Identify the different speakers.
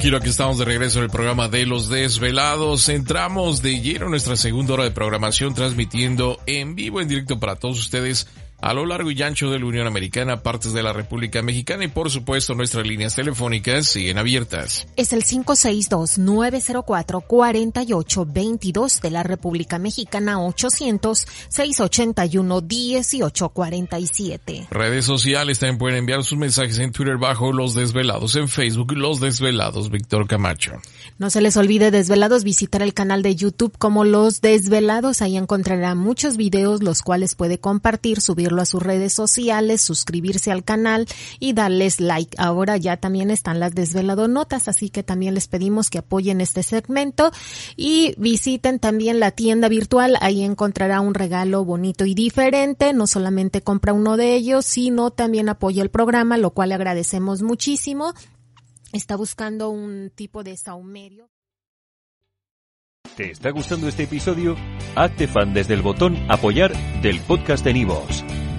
Speaker 1: Quiero aquí estamos de regreso en el programa de Los Desvelados. Entramos de lleno en nuestra segunda hora de programación, transmitiendo en vivo, en directo para todos ustedes a lo largo y ancho de la Unión Americana, partes de la República Mexicana y por supuesto nuestras líneas telefónicas siguen abiertas.
Speaker 2: Es el 562-904-4822 de la República Mexicana 800-681-1847.
Speaker 1: Redes sociales también pueden enviar sus mensajes en Twitter bajo Los Desvelados, en Facebook Los Desvelados Víctor Camacho.
Speaker 2: No se les olvide Desvelados visitar el canal de YouTube como Los Desvelados, ahí encontrará muchos videos los cuales puede compartir, subir a sus redes sociales, suscribirse al canal y darles like. Ahora ya también están las desvelado notas, así que también les pedimos que apoyen este segmento y visiten también la tienda virtual. Ahí encontrará un regalo bonito y diferente. No solamente compra uno de ellos, sino también apoya el programa, lo cual le agradecemos muchísimo. Está buscando un tipo de saumerio.
Speaker 3: ¿Te está gustando este episodio? Hazte fan desde el botón Apoyar del podcast de Nivos.